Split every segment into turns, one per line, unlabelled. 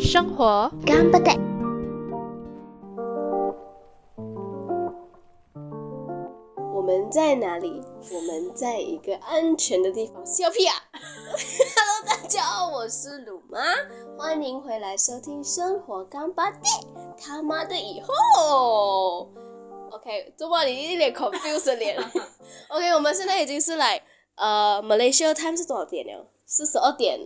生活
頑張って
我们在哪里？我们在一个安全的地方。笑屁啊！Hello，大家好，我是鲁妈，欢迎回来收听《生活干巴爹》。他妈的以后，OK，周末你一脸 confused 的脸。OK，我们现在已经是来呃，Malaysia time 是多少点了？四十二点。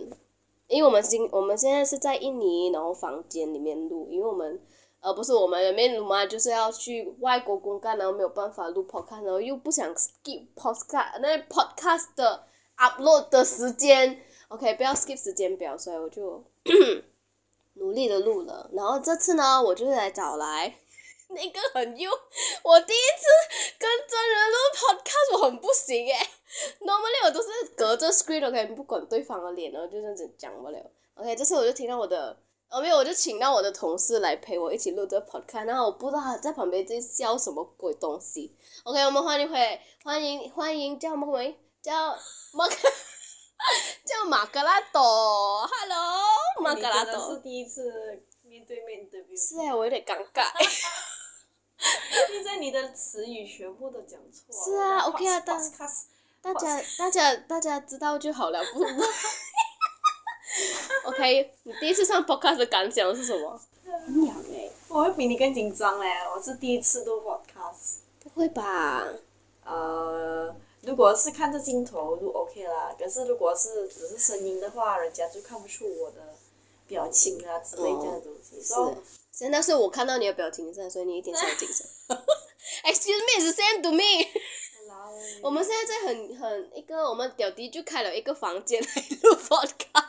因为我们今我们现在是在印尼，然后房间里面录，因为我们呃不是我们里面录嘛，就是要去外国公干，然后没有办法录 podcast，然后又不想 skip podcast 那 podcast 的 upload 的时间，OK，不要 skip 时间表，所以我就 努力的录了。然后这次呢，我就是来找来那个很幼，我第一次跟真人录 podcast，我很不行诶。Normally 我都是隔着 screen OK，不管对方的脸，然后就这样子讲不了。OK，这次我就听到我的，哦没有，我就请到我的同事来陪我一起录这个 podcast，然后我不知道他在旁边在笑什么鬼东西。OK，我们欢迎回，欢迎欢迎叫什么名？叫马克，叫马格拉朵。Hello，马格拉朵
是
多。
第一次面对面 interview，
是哎，我有点尴尬。
现在你的词语全部都讲错了。
是啊，OK 啊
podcast
大家大家大家知道就好了，不不。OK，你第一次上 podcast 的感想是什么？很痒哎。
我会比你更紧张嘞，我是第一次录 podcast。
不会吧？
呃，如果是看着镜头录 OK 啦，可是如果是只是声音的话，人家就看不出我的表情啊之类这样的东西。
是
所以，
现在是我看到你的表情上，所以你一定是很紧张。Excuse me, it's the same to me。我们现在在很很一个，我们屌弟就开了一个房间来录 podcast。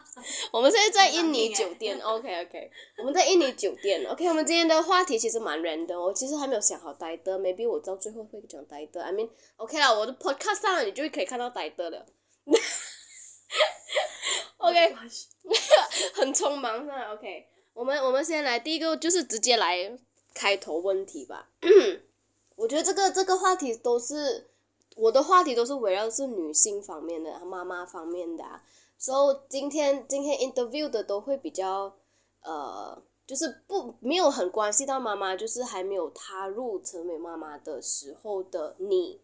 我们现在在印尼酒店，OK OK，我们在印尼酒店，OK。我们今天的话题其实蛮 random，我其实还没有想好呆的，maybe 我到最后会讲呆的。I mean OK 啦，我的 podcast 上了你就可以看到呆的了。OK，很匆忙是吧？OK，我们我们先来第一个就是直接来开头问题吧。我觉得这个这个话题都是我的话题都是围绕是女性方面的、妈妈方面的啊，所以今天今天 interview 的都会比较呃，就是不没有很关系到妈妈，就是还没有踏入成为妈妈的时候的你，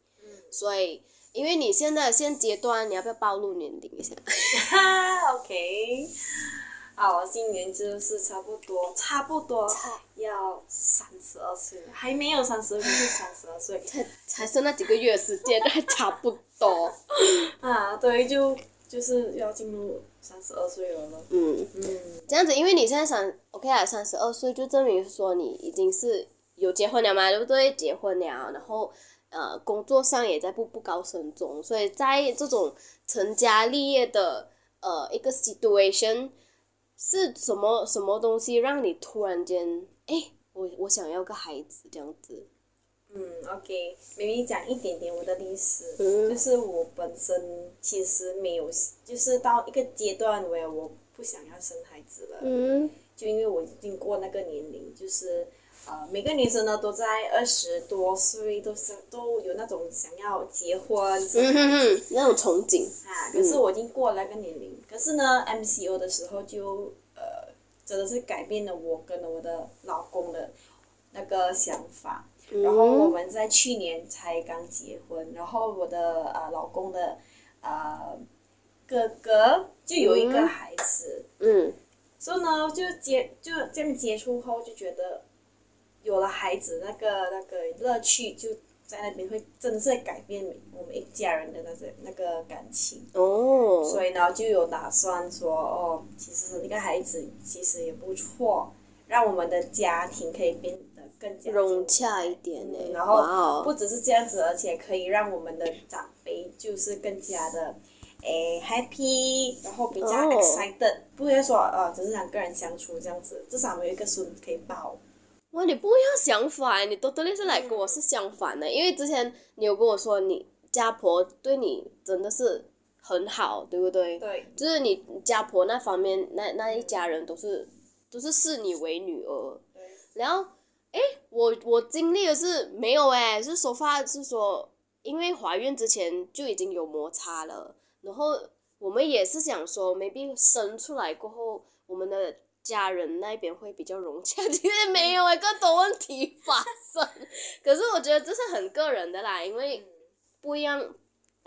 所以因为你现在现阶段，你要不要暴露年龄一下？
哈 OK，好，我今年就是差不多，差不多要三十二岁了，还没有三十二岁，是三十二岁。
才才剩那几个月时间，还差不多。
啊，对，就就是要进入三十二岁了咯。
嗯，
嗯，
这样子，因为你现在三 OK 啊，三十二岁，就证明说你已经是有结婚了嘛，对不对？结婚了，然后呃，工作上也在步步高升中，所以在这种成家立业的呃一个 situation，是什么什么东西让你突然间，哎，我我想要个孩子这样子？
嗯，OK，明明讲一点点我的历史，
嗯。
就是我本身其实没有，就是到一个阶段我我不想要生孩子了，
嗯。
就因为我已经过那个年龄，就是呃，每个女生呢都在二十多岁，都是都有那种想要结婚生
嗯哼哼，那种憧憬，
啊，可是我已经过了那个年龄，可是呢，MCO 的时候就呃，真的是改变了我跟我的老公的那个想法。然后我们在去年才刚结婚，然后我的呃老公的呃哥哥就有一个孩子，
嗯。
所以呢就接就这样接触后就觉得有了孩子那个那个乐趣就在那边会真的是改变我们一家人的那个那个感情。
哦，
所以呢，就有打算说，哦，其实一个孩子其实也不错，让我们的家庭可以变得更加
融洽一点呢、
嗯然后
哦
不只是这样子，而且可以让我们的长辈就是更加的，诶 happy，然后比较
哦
excited，、不会说呃只是两个人相处这样子，至少我们有一个孙子可以抱。
哇，你不一样想法，你都特别是来跟我是相反的，因为之前你有跟我说你家婆对你真的是很好，对不对？
对，
就是你家婆那方面，那那一家人都是都是视你为女儿，然后，诶，我我经历的是没有诶，是说话是说因为怀孕之前就已经有摩擦了，然后我们也是想说，maybe 生出来过后，我们的家人那边会比较融洽，其实没有哎，更多问题发生。可是我觉得这是很个人的啦，因为不一样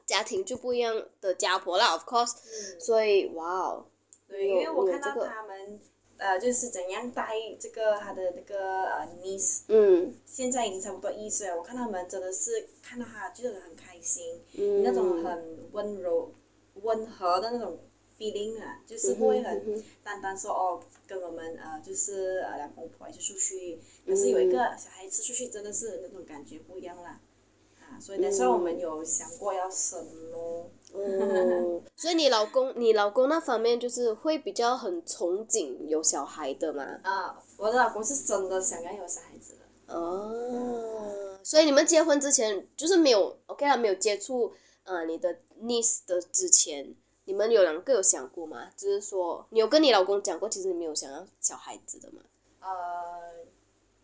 家庭就不一样的家婆啦，of course，所以哇哦，
对，因为我看到他们。呃，就是怎样带这个他的那个呃 niece，
嗯，
现在已经差不多一岁了。我看他们真的是看到他就是很开心，嗯，那种很温柔、温和的那种 feeling 啊，就是不会很单单说哦，跟我们呃就是呃两公婆一起出去，可是有一个小孩子出去真的是那种感觉不一样啦，啊，所以那时候我们有想过要生咯。
哦，所以你老公，你老公那方面就是会比较很憧憬有小孩的嘛？
啊，我的老公是真的想要有小孩子的。
哦，所以你们结婚之前就是没有，OK 啊，没有接触呃你的 niece 的之前，你们有两个有想过吗？就是说，你有跟你老公讲过，其实你没有想要小孩子的吗？
呃，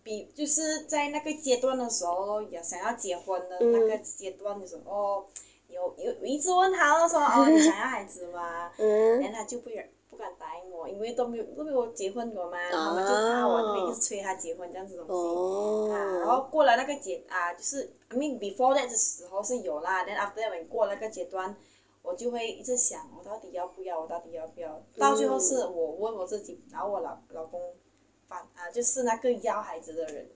比就是在那个阶段的时候，也想要结婚的那个阶段的时候。有有有一直问他，说哦，你想要孩子吗？嗯，然后他就不愿不敢答应我，因为都没有都没有结婚过嘛，他们就怕我那边一直催他结婚这样子东西啊。然后过了那个阶啊，就是 I mean before that 的时候是有啦，then after that 过那个阶段，我就会一直想，我到底要不要？我到底要不要？到最后是我问我自己，然后我老老公反啊，就是那个要孩子的人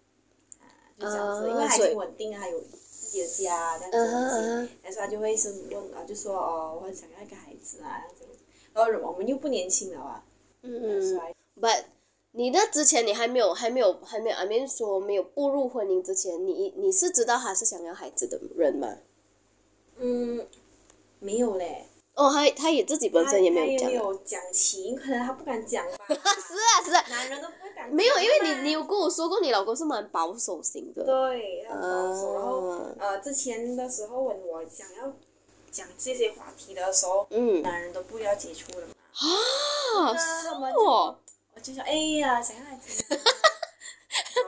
啊，就这样子，因为还挺稳定，还有。自己的家这样子，但是他就会是问啊，就说哦，我很想要一个孩子啊，这样子。然后我们又不年轻了啊，
嗯嗯。But 你那之前你还没有还没有还没有，I mean 说没有步入婚姻之前，你你是知道他是想要孩子的人吗？
嗯，没有嘞。
哦，他他也自己本身也没有讲。
没有讲情，可能他不敢讲吧。
是啊是啊。
男人都不会敢。
没有，因为你你有跟我说过，你老公是蛮保守型的。
对，很保守。然后呃，之前的时候问我想要讲这些话题的时候，嗯，男人都不要接触了嘛。
啊，是哦。
我就说，哎呀，想要孩子。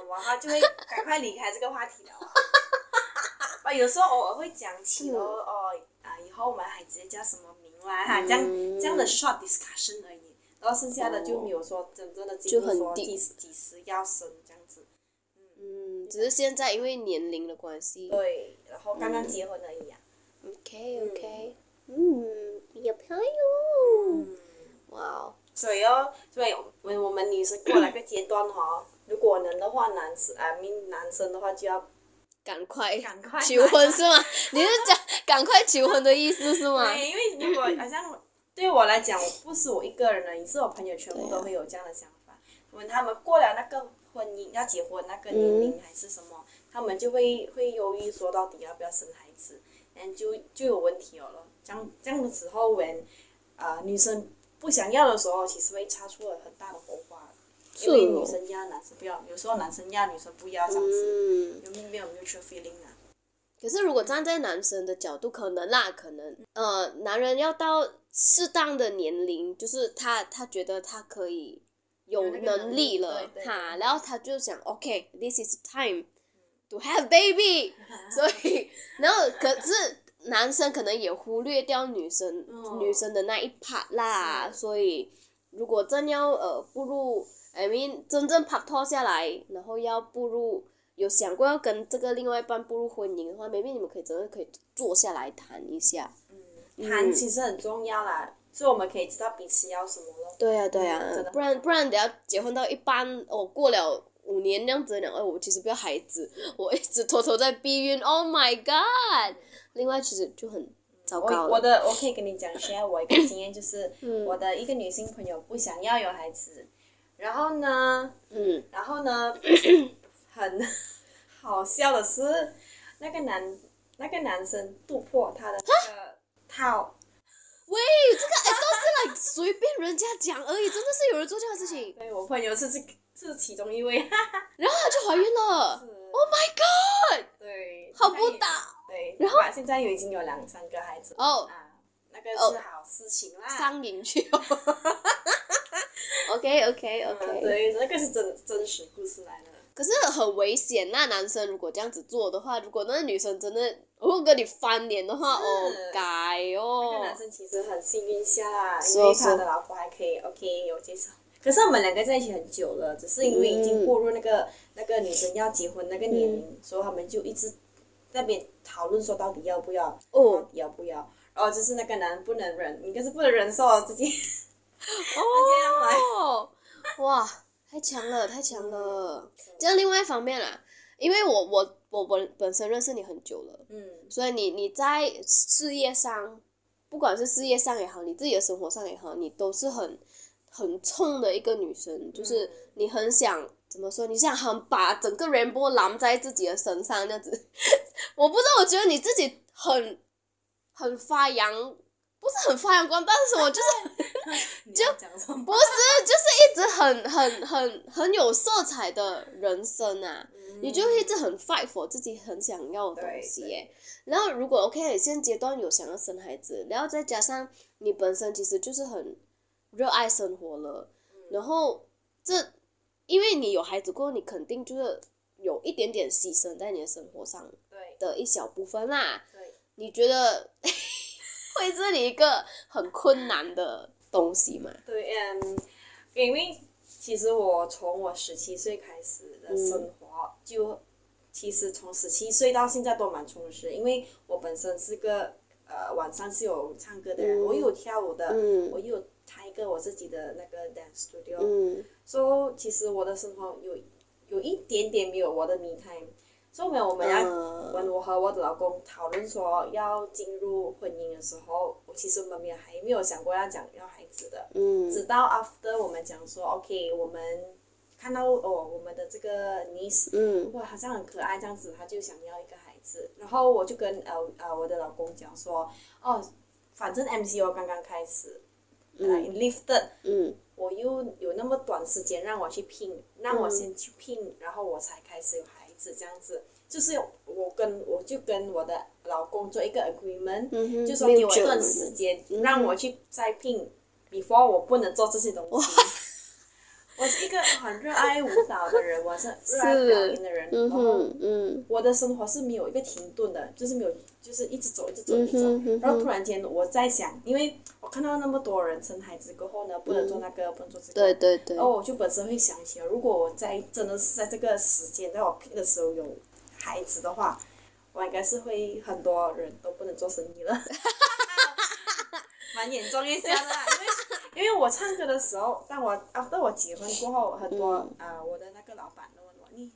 哇，他就会赶快离开这个话题了。啊，有时候偶尔会讲起哦 哦。以后我们还直接叫什么名啦？哈，这样这样的 short discussion 而已，然后剩下的就没有说真正的进入说几几时要生这样子。
嗯，只是现在因为年龄的关系。
对，然后刚刚结婚而已啊。
OK OK，嗯，有朋友。哇哦。
所以哦，所以我我们女生过了个阶段哈，如果能的话，男生啊，命男生的话就要。
赶快
赶快
求婚是吗？你是讲赶快求婚的意思是吗？
对，因为如果好像对我来讲，我不是我一个人的，也是我朋友全部都会有这样的想法。问他们过了那个婚姻要结婚那个年龄还是什么，他们就会会犹豫说到底要不要生孩子，嗯，就就有问题了咯。这样这样的时候，when 啊女生不想要的时候，其实会擦出了很大的火花。因为女生压，男生不要；有时候男生压，女生不压，这样子，有没有 mutual feeling 啊？
可是如果站在男生的角度，可能啦，可能，呃，男人要到适当的年龄，就是他他觉得他可以有能力了，哈，然后他就想，OK，this is time to have baby，所以，然后可是男生可能也忽略掉女生女生的那一 part 啦，所以如果真要呃步入。I mean，真正拍拖下来，然后要步入有想过要跟这个另外一半步入婚姻的话，maybe 你们可以真的可以坐下来谈一下。
嗯，谈其实很重要啦，所以我们可以知道彼此要什么咯。
对呀对呀，不然不然等下结婚到一半，哦过了五年这样子两，哎我其实不要孩子，我一直偷偷在避孕，Oh my god！另外其实就很糟糕。
我的我可以跟你讲一下我一个经验，就是我的一个女性朋友不想要有孩子。然后呢？嗯，然后呢？很好笑的是，那个男那个男生突破他的那个套。
喂，这个哎都是来随便人家讲而已，真的是有人做这样的事情。
对我朋友是这是其中一位，
然后他就怀孕了。Oh my god！
对，
好不打。
对，
然后
现在有已经有两三个孩子。哦。啊，那个是好事情啦。
上瘾去。OK OK OK，
对，那个是真真实故事来的。
可是很危险。那男生如果这样子做的话，如果那个女生真的如果跟你翻脸的话，哦，该
那
哦
个。男生其实很幸运下因为他的老婆还可以 OK 有介绍。可是我们两个在一起很久了，只是因为已
嗯
经过入那个、那个女生要结婚那个年龄，所以他们就一直那边讨论说到底要不要，到
哦
底要不要。然后就是那个男不能忍，应该是不能忍受自己这样来。
哦，哇，太强了，太强了。这样另外一方面啦，因为我我我本本身认识你很久了，
嗯
所以你你在事业上，不管是事业上也好，你自己的生活上也好，你都是很很冲的一个女生，就是你很想怎么说？你想很把整个 rainbow 揽在自己的身上，这样子。我不知道，我觉得你自己很很发扬，不是很发扬光大，是什么？就是
你要讲什么？
不是，就是一直很很很很有色彩的人生啊。你就一直很 fight for 自己很想要的东西
对
耶。然后如果 OK，现阶段有想要生孩子，然后再加上你本身其实就是很热爱生活了，然后这因为你有孩子过后，你肯定就是有一点点牺牲在你的生活上的一小部分啦。
对，
你觉得 会是你一个很困难的东西吗？
对，嗯，因为其实我从我十七岁开始的生活，就其实从十七岁到现在都蛮充实，因为我本身是个呃晚上是有唱歌的人，
嗯。
我有跳舞的，
嗯。
我有开一个我自己的那个 dance studio，、
嗯。
所以其实我的生活有有一点点没有我的 me time，所以我们我们要。
嗯。
我和我的老公讨论说要进入婚姻的时候，我其实我们没有还没有想过要讲要孩子的，
嗯。
直到 after 我们讲说 OK，我们看到哦我们的这个 niece，
嗯。
哇好像很可爱这样子，他就想要一个孩子，然后我就跟呃呃我的老公讲说，哦，反正 MCO 刚刚开始，呃 lifted，
嗯。
我又有那么短时间让我去拼，让我先去拼，然后我才开始有孩子这样子。就是我跟我就跟我的老公做一个 agreement，、就说给我一段时间，让我去再聘，before 我不能做这些东西。我是一个很热爱舞蹈的人，我是热爱表演的人，
嗯
然后
嗯
我的生活是没有一个停顿的，就是没有，就是一直走，一直走，一直走。
嗯嗯
然后突然间我在想，因为我看到那么多人生孩子过后呢，不能做那个，不能做这个。
对对对
然，后我就本身会想起，如果我在真的是在这个时间，在我拼的时候有孩子的话，我应该是会很多人都不能做生意了，蛮严重一下的啦。因为 因为我唱歌的时候，当我 after 我结婚过后，很多啊、我的那个老板都问我，你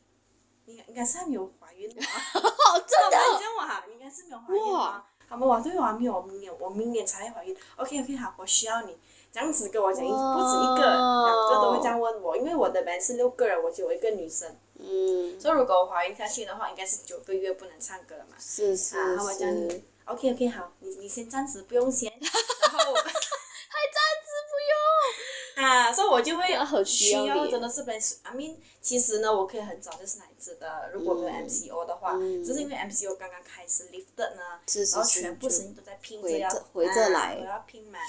你应该是还没有怀孕吧？
哦，真的，
这样我哈，你应该是没有怀孕吗
哇？
他们我对我还没有，我明年我明年才会怀孕。OK OK 好，我需要你这样子跟我讲，一不止一个，
哇
两个都会这样问我，因为我的班是六个人，我只有一个女生，
嗯，
所以如果我怀孕下去的话，应该是九个月不能唱歌了嘛。
是是
啊，他们 OK OK 好，你你先暂时不用先，然后
还暂时不用。
啊，所以我就会
很需
需
要
真的是被 I mean，其实呢，我可以很早就是奶子的，如果没有 MCO 的话，
嗯
只是因为 MCO 刚刚开始 lifted 呢，
是是是
然后全部
就
声音都在拼着
回
要
着回着
啊
来
我要拼满，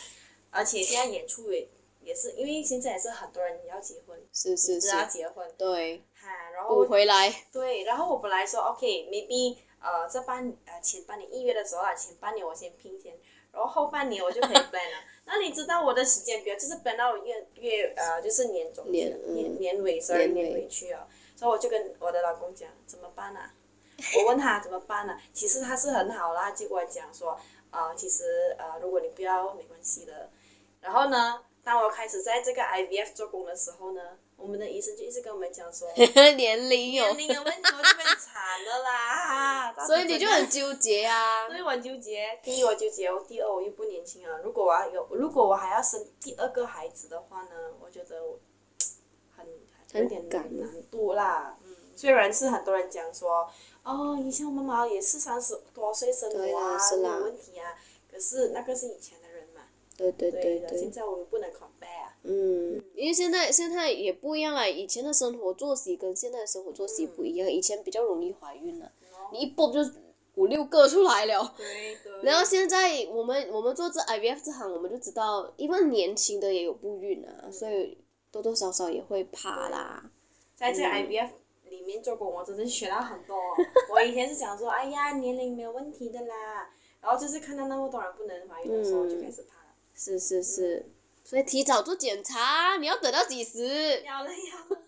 而且现在演出也也是因为现在也是很多人也要结婚，
是是
是要，结婚，
对，
哈，然后
补回来，
对，然后我本来说 OK，maybe、呃这半呃前半年一月的时候啊，前半年我先拼先，然后后半年我就可以 plan 了。那你知道我的时间表就是 plan 到月月呃就是年中去了
年嗯
年年尾，sorry
年尾
去了，所以我就跟我的老公讲怎么办啊？我问他怎么办呢、其实他是很好啦，就跟我讲说，呃，其实呃，如果你不要没关系的。然后呢，当我开始在这个 IVF 做工的时候呢，我们的医生就一直跟我们讲说，
年龄有
年，龄有问题我就变惨了啦，
所以你就很纠结啊
所，以我很纠结。第一我纠结，我第二我又不年轻啊。如果我要有，如果我还要生第二个孩子的话呢，我觉得我很
很
有点
赶
难度啦。嗯，虽然是很多人讲说，哦，以前我妈妈也是三十多岁生
对
我啊，有问题啊。可是那个是以前
对对对
对现。在我们不能。
嗯，因为现在现在也不一样了，以前的生活作息跟现在的生活作息不一样，以前比较容易怀孕了，你一蹦就五六个出来了。
对对。
然后现在我们我们做这 IVF 这行，我们就知道，因为年轻的也有不孕啊，所以多多少少也会怕啦。
在这 IVF 里面做工，我真的学到很多。我以前是想说，哎呀，年龄没有问题的啦，然后就是看到那么多人不能怀孕的时候，就开始怕了。
是是是，所以提早做检查，你要等到几时？
要了要了，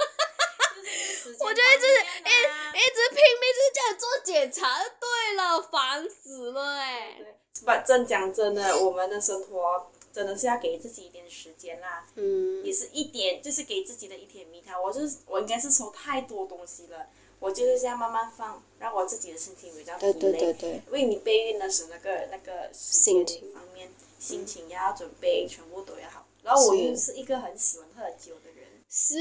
我
就
就一直
一
一直拼命就是叫你做检查就对了，烦死了哎、
对，不，真讲真的，我们的生活真的是要给自己一点时间啦，
嗯
也是一点，就是给自己的一点蜜糖。我就是我应该是收太多东西了，我就是这样慢慢放，让我自己的身体比较疲
对
累。
对对对，
因为你备孕的时候，那个那个
心情
方面，心情要准备，全部都要好。然后我
是
又是一个很喜欢喝酒的人，
是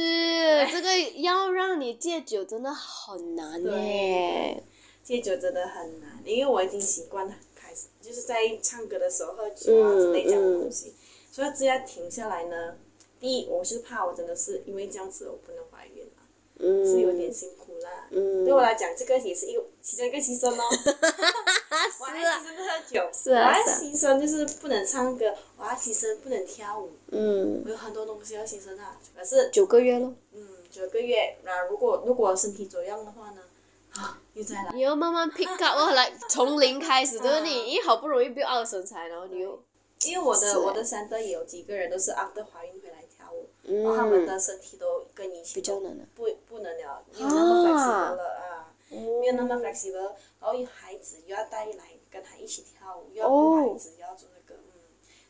这个要让你戒酒真的很难
对
耶。
戒酒真的很难，因为我已经习惯了开始就是在唱歌的时候喝酒啊之类这样的东西，所以只要停下来呢，第一我是怕我真的是因为这样子我不能怀孕了，
嗯，
是有点辛苦啦。
嗯，
对我来讲，这个也是一个其中一个牺牲哦。我还
是啊。
牺牲喝酒，
是啊
我还牺牲就是不能唱歌，我还牺牲不能跳舞，
嗯，
我有很多东西要牺牲啊。可是，
九个月咯，
嗯，九个月，那如果如果身体走样的话呢，啊，又再来。
你要慢慢 pick up 哦，来从零开始，就是你 一好不容易 build up 身材，然后你又，
因为我的我的三队也有几个人都是 after 怀孕回来跳舞，
嗯。
然后他们的身体都跟以前
比较难。啊
不不能了，没有那么 flexible 了啊，
哦
没有那么 flexible，然后有孩子又要带来跟他一起跳舞，又要孩子，又要做那个，嗯，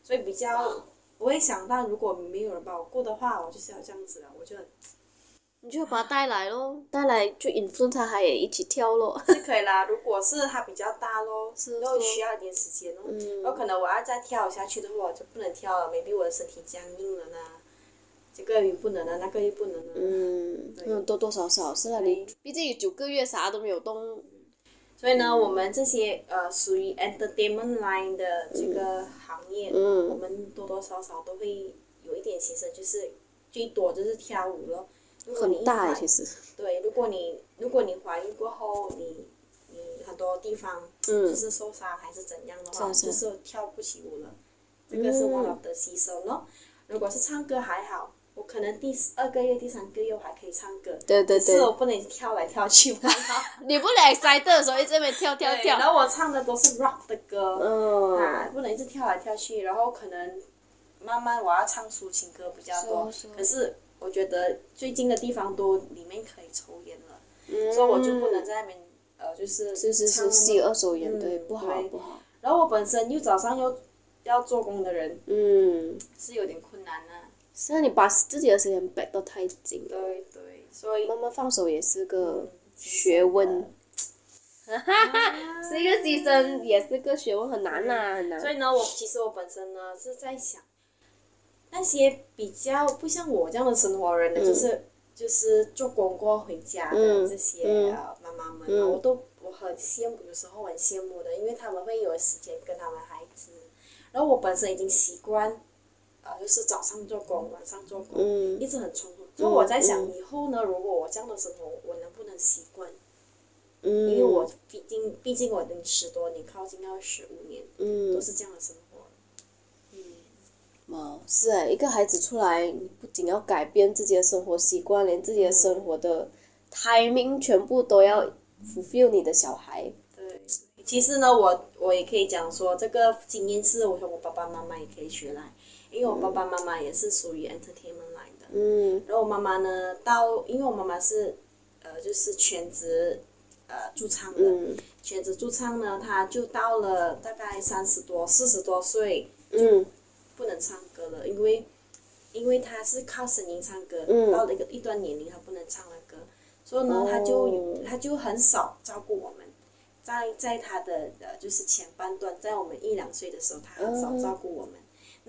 所以比较我会想到如果没有人帮我顾的话，我就是要这样子了，我就很
你就把他带来咯，带来就 influence 他，他也一起跳咯。
是可以啦。如果是他比较大咯，
是。
然后需要一点时间咯，
嗯。
然后可能我要再跳下去的话，我就不能跳了，maybe 我的身体僵硬了呢，这个也不能啊，那个也不能啊。
嗯，嗯，多多少少是那里毕竟有九个月啥都没有动，
所以呢，我们这些呃属于 entertainment line 的这个行业，
嗯
我们多多少少都会有一点牺牲，就是最多就是跳舞咯。如果你
很大其实。
对，如果你如果你怀孕过后，你你很多地方
嗯
就是受伤还是怎样的话，就是跳不起舞了，这个是我的牺牲咯。如果是唱歌还好，我可能第二个月、第三个月我还可以唱歌，
对对对。
是我不能跳来跳去，还好。
你不能 excited 的时候一直在那边跳跳，跳。
然后我唱的都是 rock 的歌，啊，
嗯，
不能一直跳来跳去，然后可能慢慢我要唱抒情歌比较多。
是是，
可是我觉得最近的地方都里面可以抽烟了，
嗯。
所以我就不能在那边呃就是
是是是吸二手烟，
嗯
对，不好不好。
然后我本身又早上又要做工的人，
嗯，
是有点困难的、
是啊，你把自己的时间摆得太紧了，
对对，所以
慢慢放手也是个
嗯
学问。哈哈，
啊
是一个牺牲，也是个学问，很难呐，很难。
所以呢，我其实我本身呢是在想，那些比较不像我这样的生活人呢，就是就是做工过回家的
嗯
这些、
嗯。
呃妈妈们，
嗯。
我都我很羡慕，有时候很羡慕的，因为他们会有时间跟他们孩子，然后我本身已经习惯，呃，就是早上做工，晚上做工，
嗯
一直很冲突。所以我在想，
嗯
以后呢，如果我这样的生活，我能不能习惯？
嗯，
因为我毕竟毕竟我已经十多年，靠近要十五年，
嗯
都是这样的生活。
哦，是哎，一个孩子出来，你不仅要改变自己的生活习惯，连自己的生活的 timing 全部都要 fulfill 你的小孩。
对，其实呢，我我也可以讲说，这个经验是我从我爸爸妈妈也可以学来，因为我爸爸妈妈也是属于 entertainment 来的。
嗯。
然后我妈妈呢，到因为我妈妈是呃就是全职呃驻唱的，
嗯。
全职驻唱呢，她就到了大概三十多、四十多岁
嗯。
不能唱歌了，因为因为她是靠声音唱歌，
嗯。
到了一个一段年龄她不能唱了歌，所以呢，她就
哦。
她就很少照顾我们。在在她的呃就是前半段，在我们一两岁的时候，她很少照顾我们。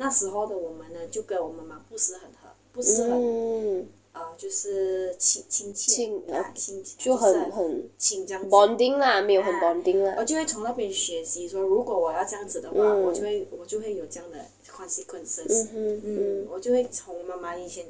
那时候的我们呢，就跟我妈妈不是很合，不是很、
嗯，
呃，就是亲亲切
亲
啊
呃
亲切，
就
很
很很
亲这样子。
bonding 啦，没有很
啊
bonding 啦。
我就会从那边学习说，如果我要这样子的话，
嗯
我就会我就会有这样的 consequences。
嗯哼
嗯，
嗯
我就会从妈妈以前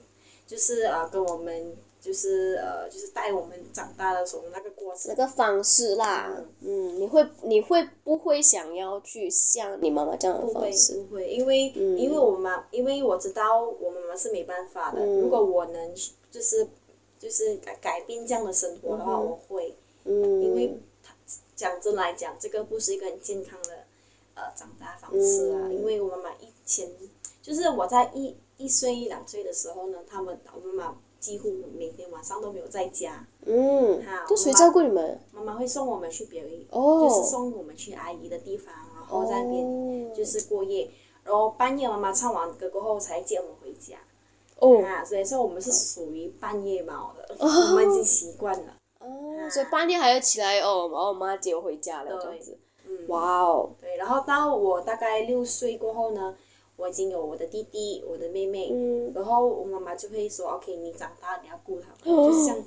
就是呃跟我们就是呃就是带我们长大的时候那个过程
那。个方式啦，嗯，你会你会不会想要去像你妈妈这样的
不会
方式？
不会，因为、因为我妈，因为我知道我妈妈是没办法的。
嗯
如果我能就是就是改改变这样的生活的话，我会，
嗯，
因为他讲真来讲，这个不是一个很健康的呃长大方式啊。
嗯
因为我妈妈以前就是我在一一岁一两岁的时候呢，他们我妈妈几乎每天晚上都没有在家，
嗯
好，
就谁照顾你们？
妈妈会送我们去别人，
哦
就是送我们去阿姨的地方，然后在那边
哦
就是过夜，然后半夜妈妈唱完歌过后才接我们回家。
哦
啊，所以说我们是属于半夜猫的，
哦
我们已经习惯了。
哦，所以半夜还要起来哦，然后我妈接我回家了，这样子。
嗯，
哇哦，
对，然后到我大概六岁过后呢，我已经有我的弟弟、我的妹妹，
嗯。
然后我妈妈就会说，OK，你长大你要顾他们，
哦。
就是像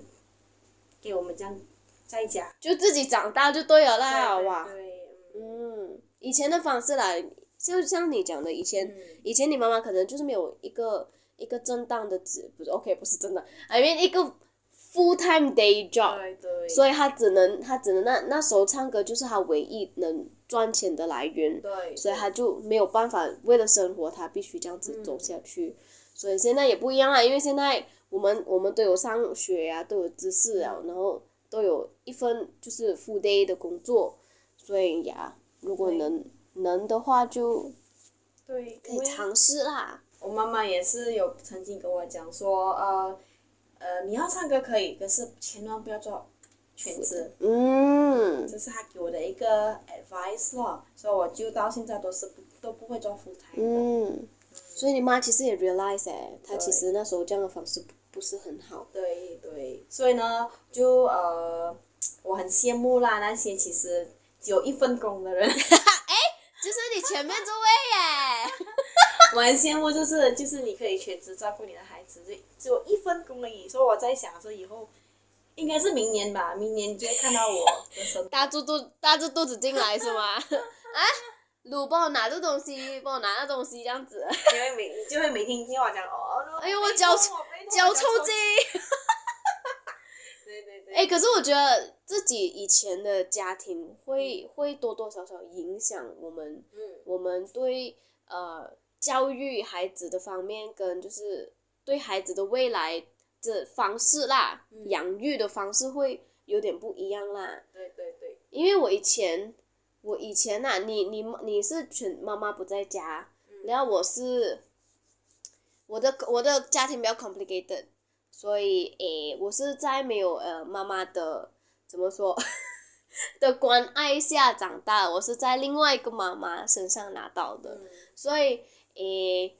给我们这样在家。
就自己长大就对了啦，
对
哇，
对，嗯。
嗯，以前的方式啦，就像你讲的，以前、
嗯。
以前你妈妈可能就是没有一个一个正当的职，不是 OK，不是真的，I mean 一个 full time day job，
对对，
所以她只能她只能那那时候唱歌就是她唯一能赚钱的来源，
对，
所以他就没有办法为了生活，他必须这样子走下去。所以现在也不一样了，因为现在我们我们都有上学呀、都有知识啊，然后都有一份就是 full day 的工作，所以呀，如果能能的话就
对，
可以尝试啦。
我妈妈也是有曾经跟我讲说，呃，呃，你要唱歌可以，可是千万不要做全职，
嗯，
这是他给我的一个 advice 咯，所以我就到现在都是不都不会做 full time 的。
嗯，所以你妈其实也 realize 哎，她其实那时候这样的方式不不是很好。
对对，所以呢，就呃，我很羡慕啦，那些其实只有一份工的人，
就是你前面这位耶。
我很羡慕，就是就是你可以全职照顾你的孩子，就只有一份工而已。所以我在想说，以后应该是明年吧，明年你就会看到我。
大着肚大着肚子进来是吗？啊，鲁帮我拿这东西，帮我拿那东西这样子。
你会每你就会每天听我讲哦，
哎呦我脚
抽
脚抽筋。
对对对。
哎、可是我觉得自己以前的家庭会会多多少少影响我们，
嗯
我们对呃教育孩子的方面，跟就是对孩子的未来的方式啦，养育的方式会有点不一样啦。
对对对。
因为我以前，我以前呐、你你你是全妈妈不在家，然后我是我的我的家庭比较 complicated，所以诶，我是在没有呃妈妈的怎么说 的关爱下长大，我是在另外一个妈妈身上拿到的，
嗯
所以诶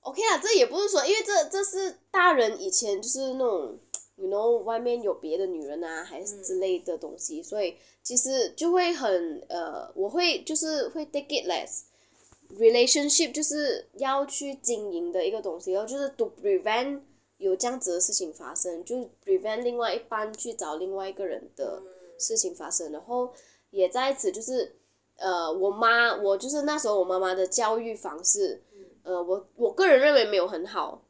，OK 啦，这也不是说，因为这这是大人以前就是那种。you know 外面有别的女人啊，还是之类的东西，所以其实就会很呃，我会就是会 take it less relationship 就是要去经营的一个东西，然后就是 to prevent 有这样子的事情发生，就是 prevent 另外一半去找另外一个人的事情发生，然后也在此就是呃，我妈我就是那时候我妈妈的教育方式，呃，我我个人认为没有很好，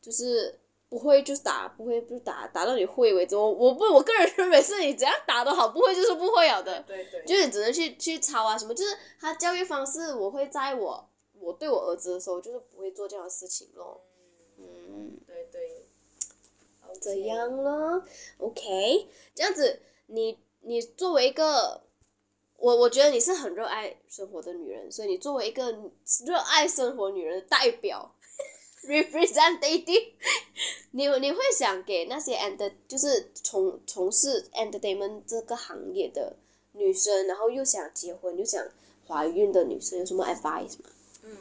就是不会就是打，不会就打，打到你会为止。我我不我个人认为是你只要打得好，不会就是不会了的。
对对。
就是你只能去去抄啊什么，就是他教育方式，我会在我我对我儿子的时候，就是不会做这样的事情咯。嗯，
对对。
这样咯，OK，这样子，你你作为一个，我我觉得你是很热爱生活的女人，所以你作为一个热爱生活女人的代表，representative，你你会想给那些 ent 就是从从事 entertainment 这个行业的女生，然后又想结婚又想怀孕的女生有什么 advice 吗？
嗯，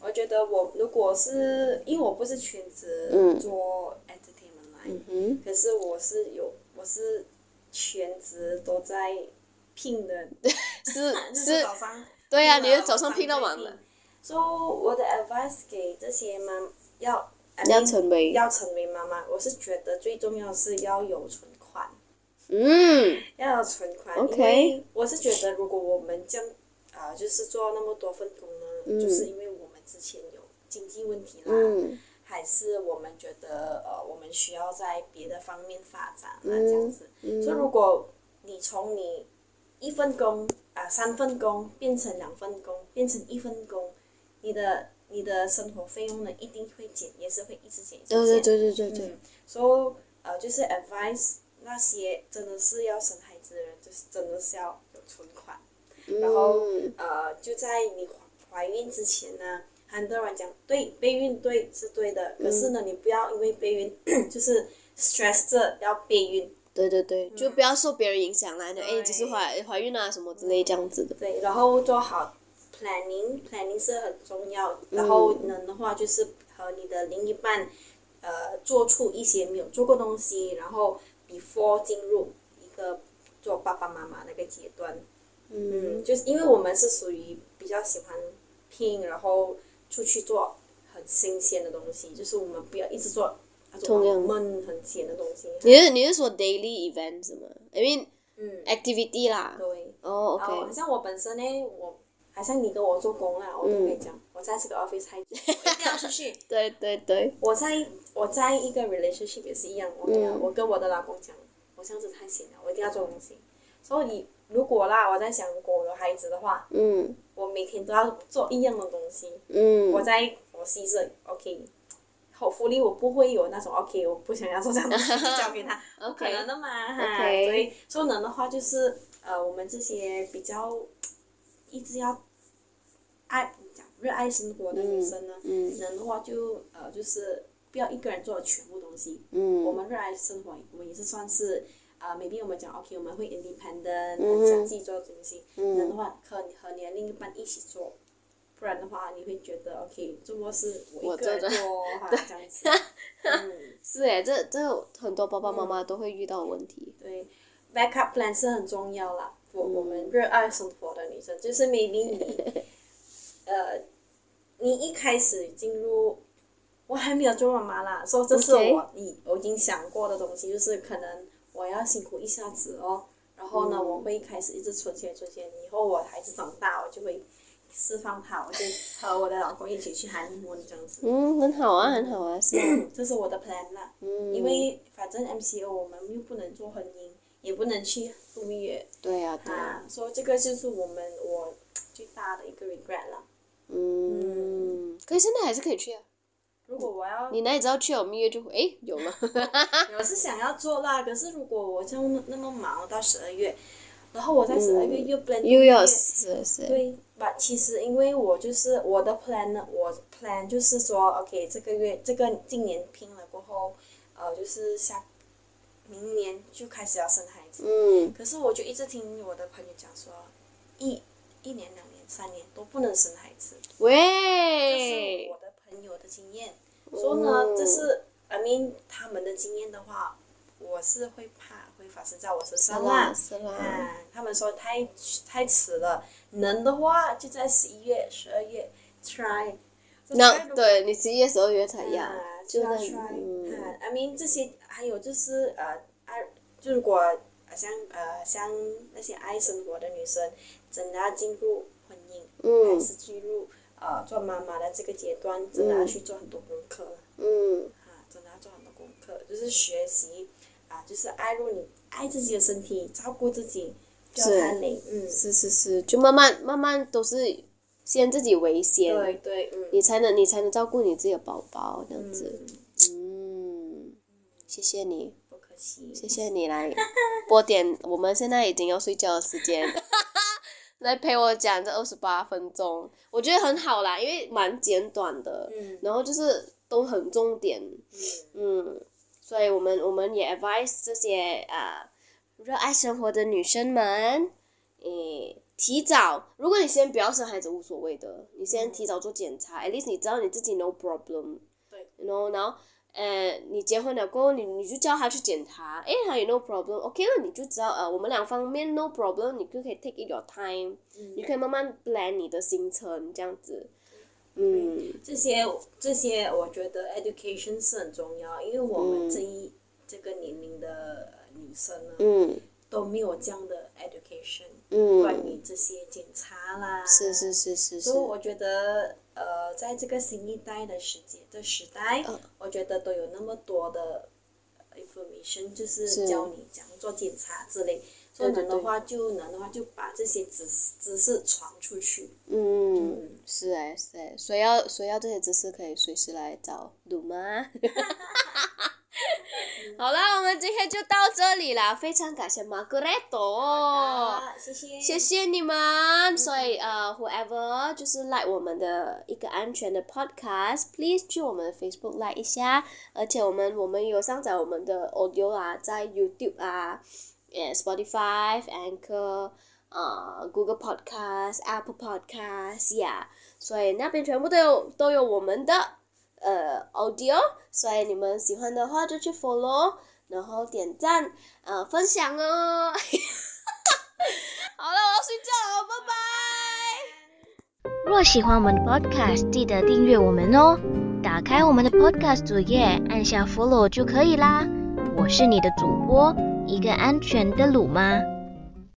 我觉得我如果是因为我不是全职
嗯
做 entertainment 来，
嗯哼，
可是我是有我是全职都在拼的，
是
是
是，
早上
对呀、啊，你的早上拼到晚
晚
了，。
所以我的 advice 给这些妈要
要成为。
要成为妈妈，我是觉得最重要是要有存款，
嗯。
要有存款。
OK
因为我是觉得，如果我们这样啊、就是做那么多份工呢，
嗯。
就是因为我们之前有经济问题啦，
嗯。
还是我们觉得呃，我们需要在别的方面发展啊，
嗯。
这样子。
嗯。
所以如果你从你一份工啊、三份工变成两份工，变成一份工，你的你的生活费用呢一定会减，也是会一直减，一直减。
对对对对对对，
嗯，所以呃，就是 advice 那些真的是要生孩子的人，就是真的是要有存款，然后
嗯
呃，就在你怀怀孕之前呢，很多人讲对备孕对是对的，可是呢，你不要因为备孕就是 stress 着要备孕，
对对对，就不要受别人影响啦，就哎，
对
只是怀怀孕啊什么之类这样子的。
对，然后做好 planning，planning 是很重要。然后能的话，就是和你的另一半，呃，做出一些没有做过东西，然后 before 进入一个做爸爸妈妈那个阶段。嗯，就是因为我们是属于比较喜欢拼，然后出去做很新鲜的东西，就是我们不要一直做
同样
闷很咸的东西。
你是你是说 daily event 是吗？I mean
嗯
，activity 啦。
对。
哦
然后好
，OK。
像我本身呢，我好像你跟我做工啦，我都会讲，我在这个 office 太久，我一定要出去。
对对对，
我在我在一个 relationship 也是一样，我我跟我的老公讲，我这样子太闲了，我一定要做东西。所以你如果啦，我在想，如果我有孩子的话，
嗯
我每天都要做一样的东西。
嗯。
我在我牺牲，OK。Hopefully 我不会有那种 OK，我不想要做这样的东西，就交给他，不可能的嘛。哈所以说能的话就是呃，我们这些比较一直要爱讲热爱生活的女生呢，
嗯
能的话就呃就是不要一个人做全部东西。
嗯
我们热爱生活，我们也是算是啊、m a y b e 我们讲 OK，我们会 independent，
嗯
很想自己做东西。
嗯
能的话和和你的另一半一起做，不然的话你会觉得 OK，周末是我
我
一个人
做
哈 这样子。嗯，
是诶，这这很多爸爸妈妈都会遇到问题。
对，backup plan 是很重要啦。我
嗯
我们热爱生活的女生，就是 maybe 你，呃，你一开始进入，我还没有做妈妈啦，说这是我已我已经想过的东西，就是可能我要辛苦一下子哦，然后呢，
嗯
我会开始一直存钱存钱，以后我孩子长大，我就会释放他，我就和我的老公一起去韩国这样子，
嗯，很好啊，很好啊，是啊。
这是我的 plan 啦。
嗯。
因为反正 MCO 我们又不能做婚姻，也不能去度蜜月，
对呀对呀。
啊，所以这个就是我们我最大的一个 regret 了。
嗯，可以现在还是可以去啊。
如果我要，
你哪里知道去了蜜月就会诶有了。
我是想要做啦，可是如果我这样那么忙到十二月，然后我在十二月又 plan
嗯又要是是。
对吧？其实因为我就是我的 plan 呢，我 plan 就是说，OK，这个月这个今年拼了过后，呃，就是下明年就开始要生孩子。
嗯
可是我就一直听我的朋友讲说，一一年、两年、三年都不能生孩子，喂这是
喂
我，的朋友的经验。说呢，
嗯
这是 I mean 他们的经验的话，我是会怕会发生在我身上啦。
是啦。
啊，他们说太太迟了，能的话就在十一月、十二月 try。
那对你十一月、十二月才要
啊，，
就那
啊，I mean 这些还有就是呃爱，就如果呃像呃像那些爱生活的女生，真的要进入婚姻，嗯还
嗯
是进入呃做妈妈的这个阶段，真的要去做很多功课。
嗯
啊，真的要做很多功课，就是学习啊，就是爱入你爱自己的身体，照顾自己，不要
是。
嗯，
是是是，就慢慢慢慢都是先自己为先，
对对，嗯，
你才能你才能照顾你自己的宝宝这样子。
嗯，
嗯，谢谢你，
不客气。
谢谢你来播点我们现在已经要睡觉的时间，来陪我讲这二十八分钟，我觉得很好啦，因为蛮简短的，
嗯
然后就是都很重点，
嗯
嗯，所以我们我们也 advise 这些呃热爱生活的女生们，诶，提早，如果你先不要生孩子无所谓的，你先提早做检查、a t least 你知道你自己 no problem，
对
，you know，然后呃你结婚了过后，你你就叫他去检查，诶，他有 no problem，OK 了，你就知道呃我们两方面 no problem，你就可以 take it your time，、你可以慢慢 plan 你的行程这样子，嗯。
这些这些，我觉得 education 是很重要，因为我们这一、这个年龄的女生呢，
嗯。
都没有这样的 education，、
嗯，
关于这些检查啦。
是是是是是。
所以，我觉得，呃，在这个新一代的世界的时代，
嗯。
我觉得都有那么多的 information，就是
是。
教你怎样做检查之类。所以
对对。对
能的话就能的话就把这些知识知识传出去。
嗯，是哎是哎，谁要谁要这些知识可以随时来找鲁妈。好了，我们今天就到这里啦，非常感谢马格雷多。
啊，谢谢，
谢谢你们，所以呃，whoever 就是 like 我们的一个安全的 podcast，please 去我们的 Facebook like 一下，而且我们我们有上载我们的 audio 啊，在 YouTube 啊，呃 Spotify、Anchor、呃 Google Podcast、Apple Podcast 呀、所以那边全部都有都有我们的呃 audio，所以你们喜欢的话就去 follow，然后点赞呃分享哦。好了，我要睡觉了，拜拜。
若喜欢我们的 Podcast，记得订阅我们哦。打开我们的 Podcast 主页，按下 Follow 就可以啦。我是你的主播，一个安全的鲁吗。